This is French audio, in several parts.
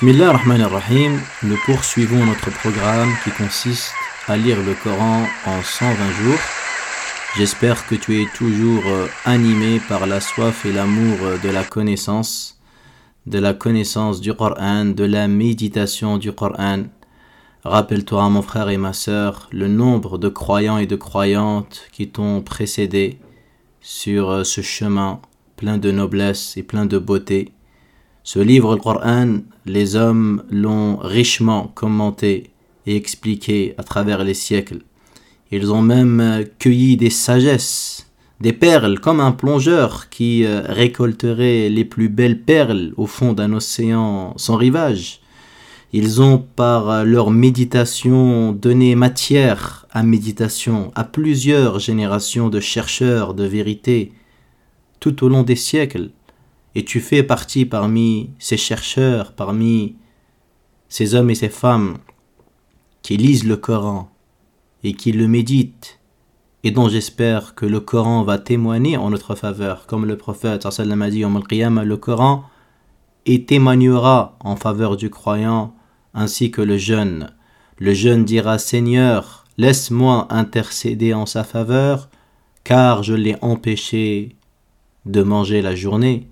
Bismillah ar-Rahman ar-Rahim, nous poursuivons notre programme qui consiste à lire le Coran en 120 jours. J'espère que tu es toujours euh, animé par la soif et l'amour euh, de la connaissance, de la connaissance du Coran, de la méditation du Coran. Rappelle-toi, mon frère et ma sœur, le nombre de croyants et de croyantes qui t'ont précédé sur euh, ce chemin plein de noblesse et plein de beauté. Ce livre, le Coran, les hommes l'ont richement commenté et expliqué à travers les siècles. Ils ont même cueilli des sagesses, des perles, comme un plongeur qui euh, récolterait les plus belles perles au fond d'un océan sans rivage. Ils ont, par leur méditation, donné matière à méditation à plusieurs générations de chercheurs de vérité tout au long des siècles et tu fais partie parmi ces chercheurs, parmi ces hommes et ces femmes qui lisent le Coran et qui le méditent et dont j'espère que le Coran va témoigner en notre faveur, comme le prophète a dit le Coran et témoignera en faveur du croyant ainsi que le jeune. Le jeune dira Seigneur, laisse-moi intercéder en sa faveur, car je l'ai empêché de manger la journée.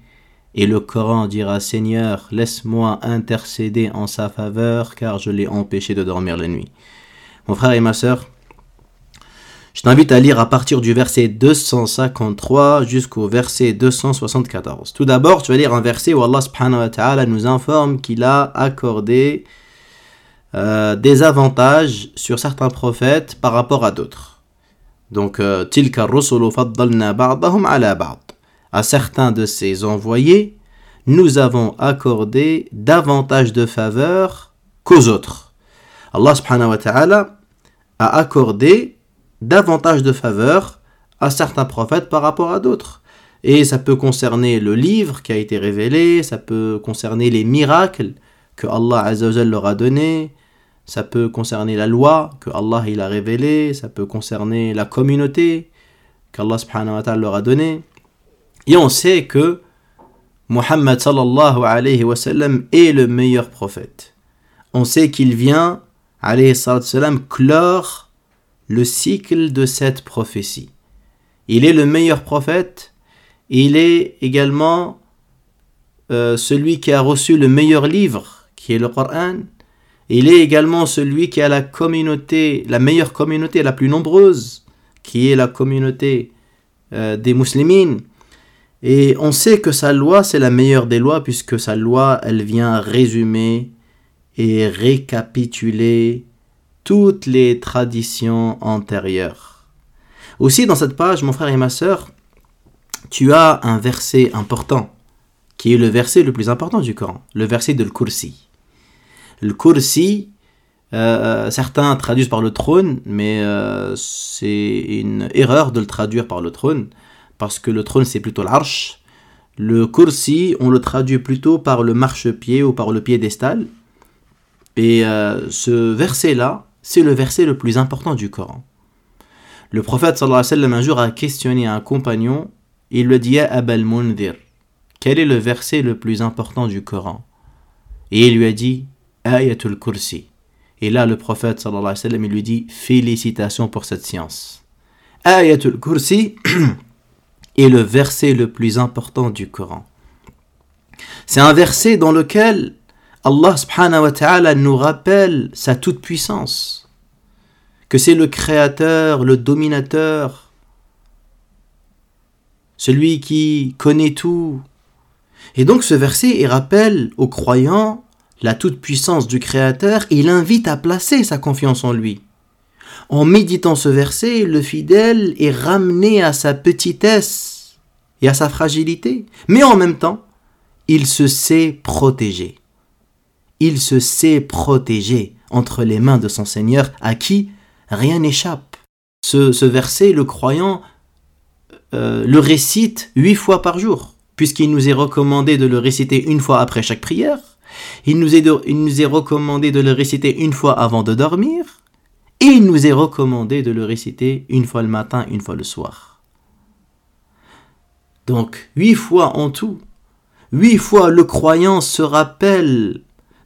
Et le Coran dira Seigneur, laisse-moi intercéder en sa faveur, car je l'ai empêché de dormir la nuit. Mon frère et ma sœur, je t'invite à lire à partir du verset 253 jusqu'au verset 274. Tout d'abord, tu vas lire un verset où Allah wa ta'ala nous informe qu'il a accordé euh, des avantages sur certains prophètes par rapport à d'autres. Donc, euh, tilka rusulu faddalna ba'dahum ala ba'd à certains de ses envoyés, nous avons accordé davantage de faveurs qu'aux autres. Allah subhanahu wa a accordé davantage de faveurs à certains prophètes par rapport à d'autres. Et ça peut concerner le livre qui a été révélé, ça peut concerner les miracles que Allah leur a donné, ça peut concerner la loi que Allah il a révélée, ça peut concerner la communauté qu'Allah subhanahu leur a donnée. Et on sait que Muhammad sallallahu est le meilleur prophète. On sait qu'il vient, alayhi sallam, clore le cycle de cette prophétie. Il est le meilleur prophète, il est également euh, celui qui a reçu le meilleur livre, qui est le Coran. Il est également celui qui a la communauté, la meilleure communauté, la plus nombreuse, qui est la communauté euh, des musulmans. Et on sait que sa loi, c'est la meilleure des lois, puisque sa loi, elle vient résumer et récapituler toutes les traditions antérieures. Aussi, dans cette page, mon frère et ma sœur, tu as un verset important, qui est le verset le plus important du Coran, le verset de Al-Kursi. Le Kursi, euh, certains traduisent par le trône, mais euh, c'est une erreur de le traduire par le trône parce que le trône c'est plutôt l'arche. Le kursi, on le traduit plutôt par le marchepied ou par le piédestal. Et euh, ce verset-là, c'est le verset le plus important du Coran. Le prophète sallallahu alayhi wa sallam un jour a questionné un compagnon, il lui dit Abel Mundir, quel est le verset le plus important du Coran? Et il lui a dit Ayatul Kursi. Et là, le prophète sallallahu alayhi wa sallam, il lui dit Félicitations pour cette science. Ayatul Kursi, est le verset le plus important du Coran. C'est un verset dans lequel Allah subhanahu wa nous rappelle sa toute-puissance, que c'est le créateur, le dominateur, celui qui connaît tout. Et donc ce verset il rappelle aux croyants la toute-puissance du créateur, il invite à placer sa confiance en lui. En méditant ce verset, le fidèle est ramené à sa petitesse et à sa fragilité, mais en même temps, il se sait protégé. Il se sait protégé entre les mains de son Seigneur à qui rien n'échappe. Ce, verset, le croyant euh, le récite huit fois par jour, puisqu'il nous est recommandé de le réciter une fois après chaque prière. Il nous, est il nous est recommandé de le réciter une fois avant de dormir il nous est recommandé de le réciter une fois le matin, une fois le soir. Donc, huit fois en tout, huit fois le croyant se rappelle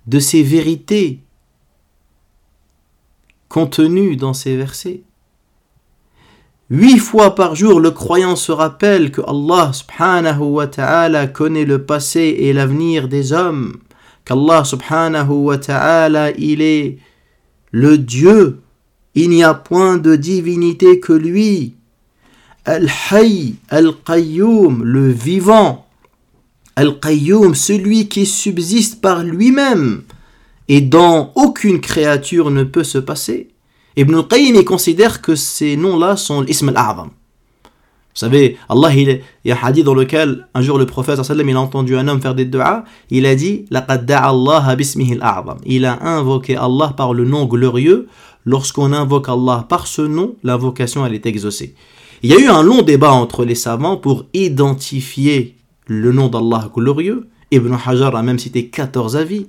de ces vérités contenues dans ces versets. Huit fois par jour, le croyant se rappelle que Allah subhanahu wa ta'ala connaît le passé et l'avenir des hommes, qu'Allah subhanahu wa ta'ala, il est le Dieu, il n'y a point de divinité que lui, Al-Hayy, Al-Qayyum, le vivant, Al-Qayyum, celui qui subsiste par lui-même et dont aucune créature ne peut se passer. Ibn al-Qayyim considère que ces noms-là sont l'ism al-a'zam. Savez, Allah, il, y a un hadith dans lequel un jour le prophète il a entendu un homme faire des du'as, il a dit Il a invoqué Allah par le nom glorieux. Lorsqu'on invoque Allah par ce nom, l'invocation elle est exaucée. Il y a eu un long débat entre les savants pour identifier le nom d'Allah glorieux. Ibn Hajar a même cité 14 avis.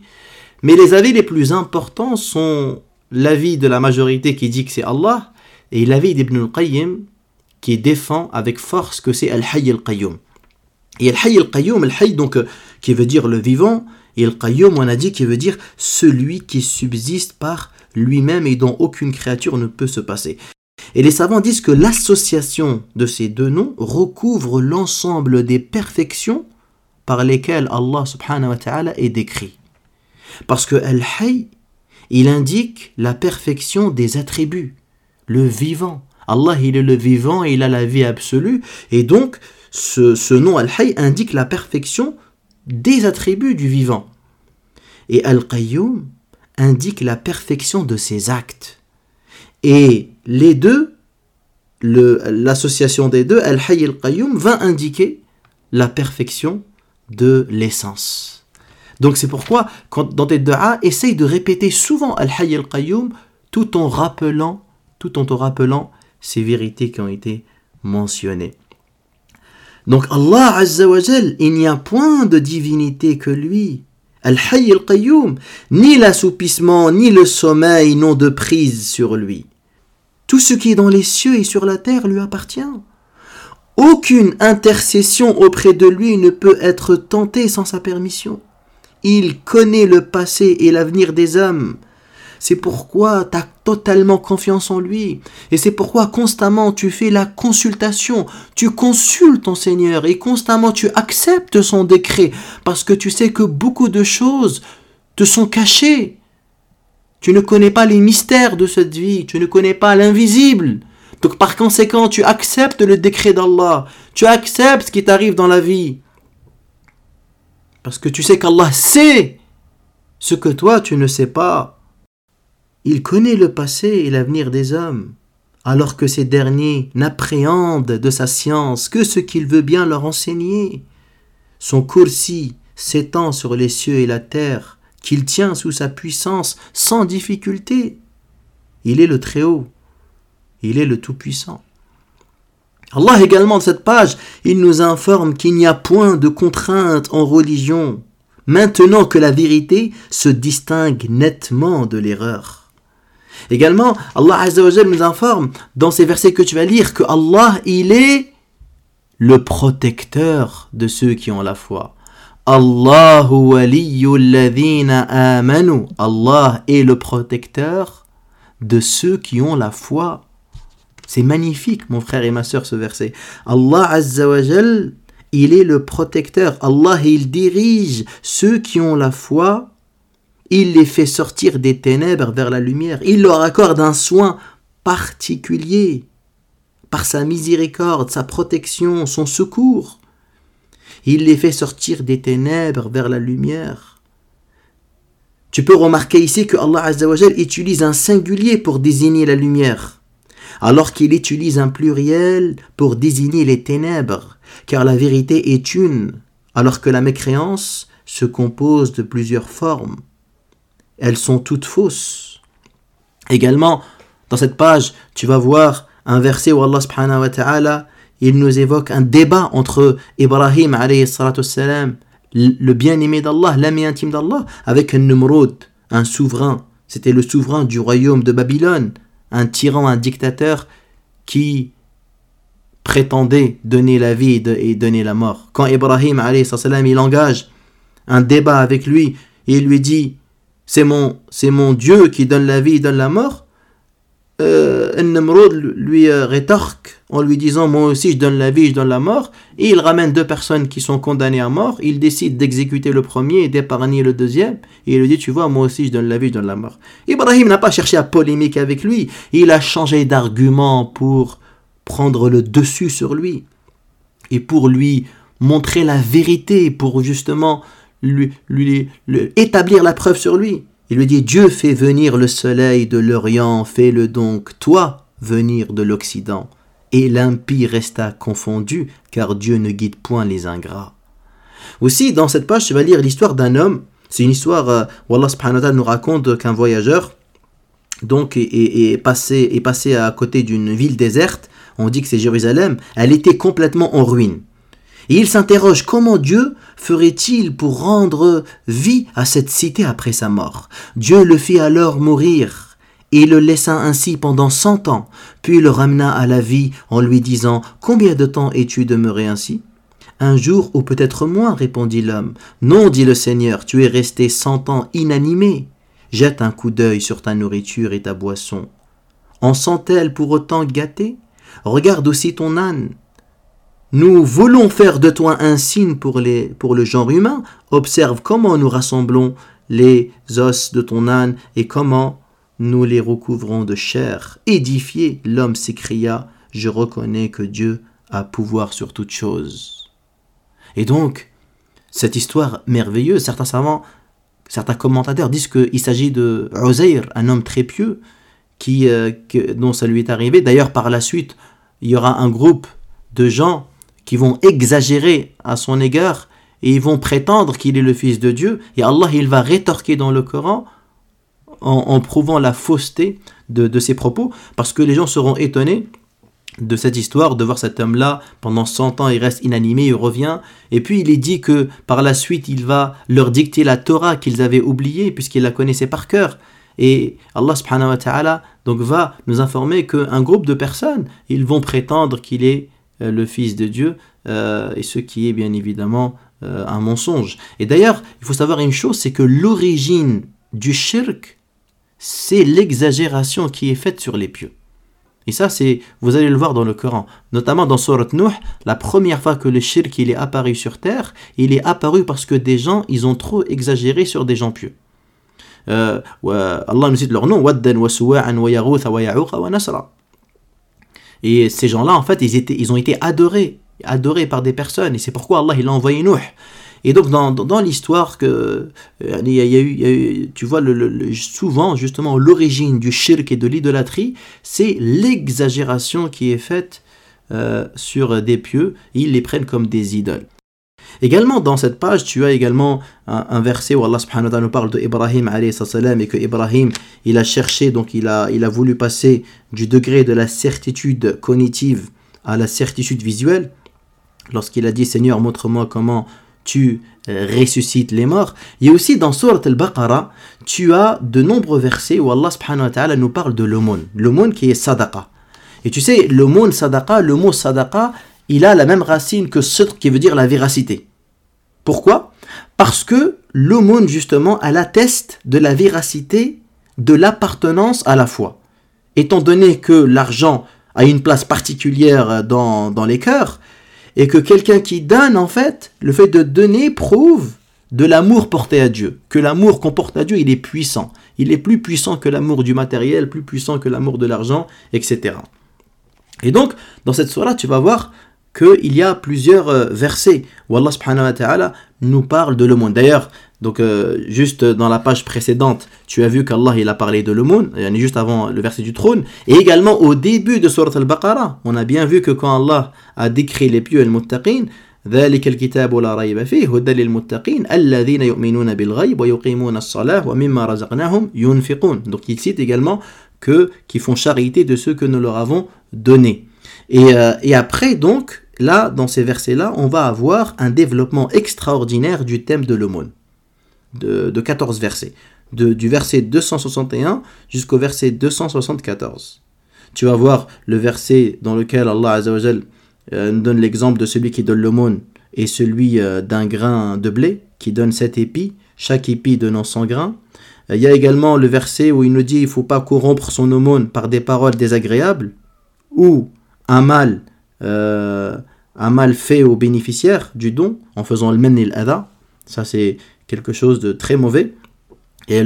Mais les avis les plus importants sont l'avis de la majorité qui dit que c'est Allah et l'avis d'Ibn al-Qayyim qui défend avec force que c'est Al-Hayy al-Qayyum. Et Al-Hayy al-Qayyum, Al-Hayy donc euh, qui veut dire le vivant, et Al-Qayyum on a dit qui veut dire celui qui subsiste par lui-même et dont aucune créature ne peut se passer. Et les savants disent que l'association de ces deux noms recouvre l'ensemble des perfections par lesquelles Allah subhanahu wa ta'ala est décrit. Parce que Al-Hayy, il indique la perfection des attributs, le vivant. Allah, il est le vivant et il a la vie absolue. Et donc, ce, nom Al-Hayy indique la perfection des attributs du vivant. Et Al-Qayyum indique la perfection de ses actes. Et les deux, l'association des deux, Al-Hayy al-Qayyum, va indiquer la perfection de l'essence. Donc c'est pourquoi, quand, dans tes du'a, essaye de répéter souvent Al-Hayy al-Qayyum tout en rappelant, tout en te rappelant ces vérités qui ont été mentionnées. Donc Allah Azza wa il n'y a point de divinité que lui. Al-Hayy al-Qayyum, ni l'assoupissement, ni le sommeil n'ont de prise sur lui. Tout ce qui est dans les cieux et sur la terre lui appartient. Aucune intercession auprès de lui ne peut être tentée sans sa permission. Il connaît le passé et l'avenir des hommes. C'est pourquoi tu as totalement confiance en lui. Et c'est pourquoi constamment tu fais la consultation. Tu consultes ton Seigneur et constamment tu acceptes son décret. Parce que tu sais que beaucoup de choses te sont cachées. Tu ne connais pas les mystères de cette vie, tu ne connais pas l'invisible. Donc par conséquent, tu acceptes le décret d'Allah, tu acceptes ce qui t'arrive dans la vie. Parce que tu sais qu'Allah sait ce que toi tu ne sais pas. Il connaît le passé et l'avenir des hommes, alors que ces derniers n'appréhendent de sa science que ce qu'il veut bien leur enseigner. Son coursi s'étend sur les cieux et la terre, qu'il tient sous sa puissance sans difficulté. Il est le Très-Haut, il est le Tout-Puissant. Allah également de cette page, il nous informe qu'il n'y a point de contrainte en religion, maintenant que la vérité se distingue nettement de l'erreur. Également, Allah nous informe dans ces versets que tu vas lire que Allah, il est le protecteur de ceux qui ont la foi. Amanu. Allah est le protecteur de ceux qui ont la foi. C'est magnifique, mon frère et ma soeur, ce verset. Allah Azza wa il est le protecteur. Allah, il dirige ceux qui ont la foi. Il les fait sortir des ténèbres vers la lumière. Il leur accorde un soin particulier par sa miséricorde, sa protection, son secours. Il les fait sortir des ténèbres vers la lumière. Tu peux remarquer ici que Allah Azzawajal utilise un singulier pour désigner la lumière, alors qu'il utilise un pluriel pour désigner les ténèbres, car la vérité est une, alors que la mécréance se compose de plusieurs formes. Elles sont toutes fausses. Également, dans cette page, tu vas voir un verset où Allah subhanahu wa ta'ala il nous évoque un débat entre Ibrahim le bien-aimé d'Allah, l'ami intime d'Allah, avec un Numrud, un souverain. C'était le souverain du royaume de Babylone, un tyran, un dictateur qui prétendait donner la vie et donner la mort. Quand Ibrahim salam, il engage un débat avec lui, il lui dit c'est mon, c'est mon Dieu qui donne la vie, donne la mort, euh, Nemrod lui euh, rétorque en lui disant Moi aussi je donne la vie, je donne la mort. Et il ramène deux personnes qui sont condamnées à mort. Il décide d'exécuter le premier et d'épargner le deuxième. Et il lui dit Tu vois, moi aussi je donne la vie, je donne la mort. Ibrahim n'a pas cherché à polémiquer avec lui. Il a changé d'argument pour prendre le dessus sur lui. Et pour lui montrer la vérité, pour justement lui, lui, établir la preuve sur lui. Il lui dit Dieu fait venir le soleil de l'Orient, fais-le donc toi venir de l'Occident. Et l'impie resta confondu, car Dieu ne guide point les ingrats. Aussi, dans cette page, tu vas lire l'histoire d'un homme. C'est une histoire euh, où Allah nous raconte qu'un voyageur donc est, passé, est passé à côté d'une ville déserte. On dit que c'est Jérusalem. Elle était complètement en ruine. Il s'interroge comment Dieu ferait-il pour rendre vie à cette cité après sa mort? Dieu le fit alors mourir et le laissa ainsi pendant cent ans, puis le ramena à la vie en lui disant Combien de temps es-tu demeuré ainsi? Un jour ou peut-être moins, répondit l'homme. Non, dit le Seigneur, tu es resté cent ans inanimé. Jette un coup d'œil sur ta nourriture et ta boisson. En sont-elles pour autant gâtées Regarde aussi ton âne. Nous voulons faire de toi un signe pour, les, pour le genre humain. Observe comment nous rassemblons les os de ton âne et comment nous les recouvrons de chair. Édifié, l'homme s'écria, je reconnais que Dieu a pouvoir sur toute chose. Et donc, cette histoire merveilleuse, certains savants, certains commentateurs disent qu'il s'agit de Uzair, un homme très pieux, qui, euh, dont ça lui est arrivé. D'ailleurs, par la suite, il y aura un groupe de gens qui vont exagérer à son égard et ils vont prétendre qu'il est le Fils de Dieu. Et Allah, il va rétorquer dans le Coran en, prouvant la fausseté de, de ses propos, parce que les gens seront étonnés de cette histoire, de voir cet homme-là, pendant 100 ans, il reste inanimé, il revient, et puis il est dit que par la suite, il va leur dicter la Torah qu'ils avaient oubliée, puisqu'ils la connaissaient par cœur. Et Allah subhanahu wa ta'ala donc va nous informer qu'un groupe de personnes, ils vont prétendre qu'il est le Fils de Dieu, euh, et ce qui est bien évidemment euh, un mensonge. Et d'ailleurs, il faut savoir une chose, c'est que l'origine du shirk, c'est l'exagération qui est faite sur les pieux. Et ça, c'est, vous allez le voir dans le Coran, notamment dans Surat Nuh, la première fois que le shirk il est apparu sur terre, il est apparu parce que des gens, ils ont trop exagéré sur des gens pieux. Allah nous cite leur nom, Waddan. Et ces gens-là, en fait, ils, ont été adorés, adorés par des personnes. Et c'est pourquoi Allah il a envoyé Nuh. Et donc dans, l'histoire que euh, il y, a eu, tu vois, souvent justement l'origine du shirk et de l'idolâtrie, c'est l'exagération qui est faite euh, sur des pieux. Ils les prennent comme des idoles. Également, dans cette page, tu as également un, verset où Allah subhanahu wa ta'ala nous parle de Ibrahim et que Ibrahim, il a cherché, donc il a, il a voulu passer du degré de la certitude cognitive à la certitude visuelle. Lorsqu'il a dit Seigneur, montre-moi comment tu euh, ressuscites les morts. A aussi dans Surat al-Baqarah, tu as de nombreux versets où Allah subhanahu wa ta'ala nous parle de l'aumône. L'aumône qui est sadaqa. Et tu sais, l'aumône sadaqa, le mot sadaqa, il a la même racine que ce qui veut dire la véracité. Pourquoi? Parce que l'aumône, justement, elle atteste de la véracité de l'appartenance à la foi. Étant donné que l'argent a une place particulière dans, les cœurs, et que quelqu'un qui donne, en fait, le fait de donner prouve de l'amour porté à Dieu, que l'amour qu'on porte à Dieu, il est puissant. Il est plus puissant que l'amour du matériel, plus puissant que l'amour de l'argent, etc. Et donc, dans cette soirée, tu vas voir qu'il y a plusieurs euh, versets où Allah subhanahu wa nous parle de l'aumône. D'ailleurs, donc euh, juste dans la page précédente, tu as vu qu'Allah il a parlé de l'aumône, juste avant le verset du trône, et également au début de Surat al-Baqarah, on a bien vu que quand Allah a décrit les pieux et le muttaqin, ذلك الكتاب لا ريب فيه هدى للمتقين الذين يؤمنون بالغيب ويقيمون الصلاة ومما رزقناهم ينفقون. Donc il cite également que qui font charité de ce que nous leur avons donné et, euh, et après donc là, dans ces versets-là, on va avoir un développement extraordinaire du thème de l'aumône, de, de 14 versets, du verset 261 jusqu'au verset 274. Tu vas voir le verset dans lequel Allah Azzawajal, euh, nous donne l'exemple de celui qui donne l'aumône et celui euh, d'un grain de blé qui donne sept épis, chaque épi donnant 100 grains. il y a également le verset où il nous dit il ne faut pas corrompre son aumône par des paroles désagréables ou un mal, euh, un mal fait au bénéficiaire du don en faisant le men et. Ça, c'est quelque chose de très mauvais. Et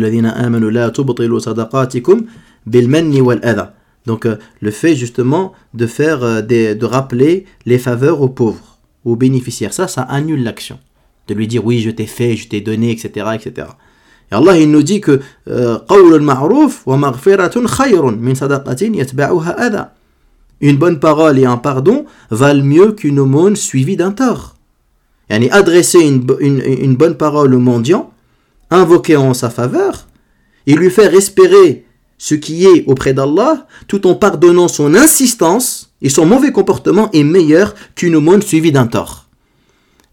donc euh, le fait justement de faire euh, des, de rappeler les faveurs aux pauvres, aux bénéficiaires, ça, ça annule l'action. De lui dire oui, je t'ai fait, je t'ai donné, etc., etc. Et Allah, il nous dit que une bonne parole et un pardon valent mieux qu'une aumône suivie d'un tort. Yani adresser une, bonne parole au mendiant, invoquer en sa faveur, et lui faire espérer ce qui est auprès d'Allah, tout en pardonnant son insistance et son mauvais comportement est meilleur qu'une aumône suivie d'un tort.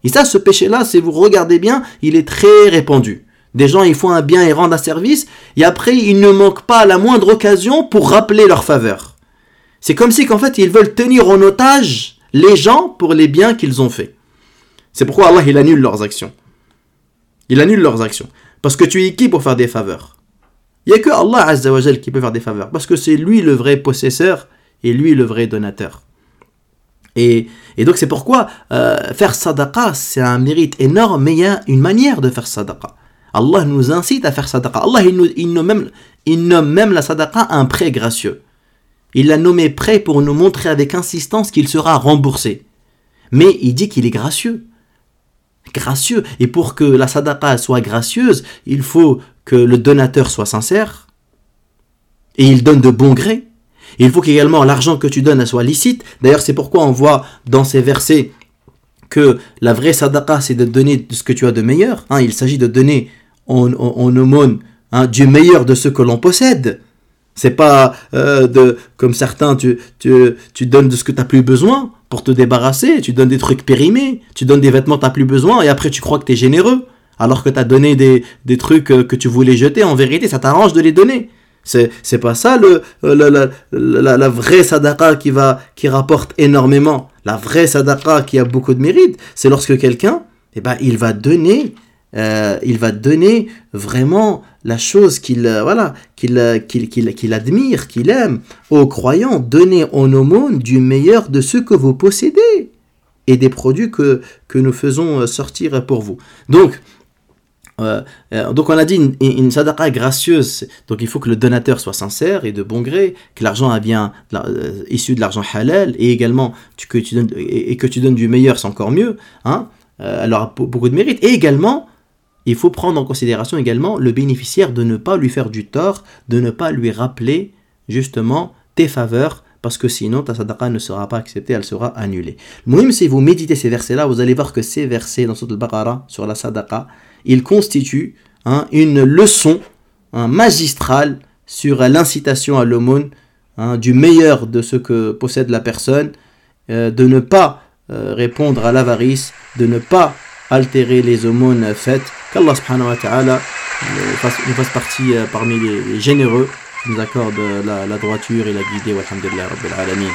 Et ça, ce péché-là, si vous regardez bien, il est très répandu. Des gens, ils font un bien et rendent un service, et après, ils ne manquent pas la moindre occasion pour rappeler leur faveur. C'est comme si qu'en fait, ils veulent tenir en otage les gens pour les biens qu'ils ont faits. C'est pourquoi Allah, il annule leurs actions. Il annule leurs actions. Parce que tu es qui pour faire des faveurs? Il n'y a que Allah Azzawajal qui peut faire des faveurs. Parce que c'est lui le vrai possesseur et lui le vrai donateur. Et, donc c'est pourquoi euh, faire sadaqa, c'est un mérite énorme, mais il y a une manière de faire sadaqa. Allah nous incite à faire sadaqa. Allah, il, nomme, même, il nomme même la sadaqa un prêt gracieux. Il l'a nommé prêt pour nous montrer avec insistance qu'il sera remboursé. Mais il dit qu'il est gracieux. Gracieux. Et pour que la sadaqa soit gracieuse, il faut que le donateur soit sincère. Et il donne de bon gré. Il faut qu'également l'argent que tu donnes soit licite. D'ailleurs, c'est pourquoi on voit dans ces versets que la vraie sadaqa, c'est de donner ce que tu as de meilleur. Hein. il s'agit de donner en, aumône hein, du meilleur de ce que l'on possède. C'est pas euh, de comme certains, tu, tu, tu donnes de ce que tu n'as plus besoin pour te débarrasser, tu donnes des trucs périmés, tu donnes des vêtements que tu n'as plus besoin et après tu crois que tu es généreux alors que tu as donné des, des trucs euh, que tu voulais jeter. En vérité, ça t'arrange de les donner. C'est, c'est pas ça le, euh, la, la, vraie sadaqa qui, va, qui rapporte énormément. La vraie sadaqa qui a beaucoup de mérite, c'est lorsque quelqu'un, eh ben, il va donner euh, il va donner vraiment la chose qu'il euh, voilà euh, qu'il admire, qu'il aime aux croyants. Donnez en aumône du meilleur de ce que vous possédez et des produits que, que nous faisons sortir pour vous. Donc, donc on a dit une, une, gracieuse, donc il faut que le donateur soit sincère et de bon gré, que l'argent est bien issu de l'argent halal et également que tu donnes, et, que tu donnes du meilleur, c'est encore mieux. Hein, alors beaucoup de mérite. Et également il faut prendre en considération également le bénéficiaire de ne pas lui faire du tort, de ne pas lui rappeler justement tes faveurs, parce que sinon ta sadaqa ne sera pas acceptée, elle sera annulée. Même si vous méditez ces versets-là, vous allez voir que ces versets dans le Baqarah sur la sadaqa, ils constituent hein, une leçon hein, magistrale sur l'incitation à l'aumône, hein, du meilleur de ce que possède la personne, euh, de ne pas euh, répondre à l'avarice, de ne pas altérer les aumônes faites. Qu'Allah subhanahu wa ta'ala nous fasse, partie euh, parmi les, généreux, nous accorde la, la droiture et la guidée. Walhamdulillah Rabbil Alamin.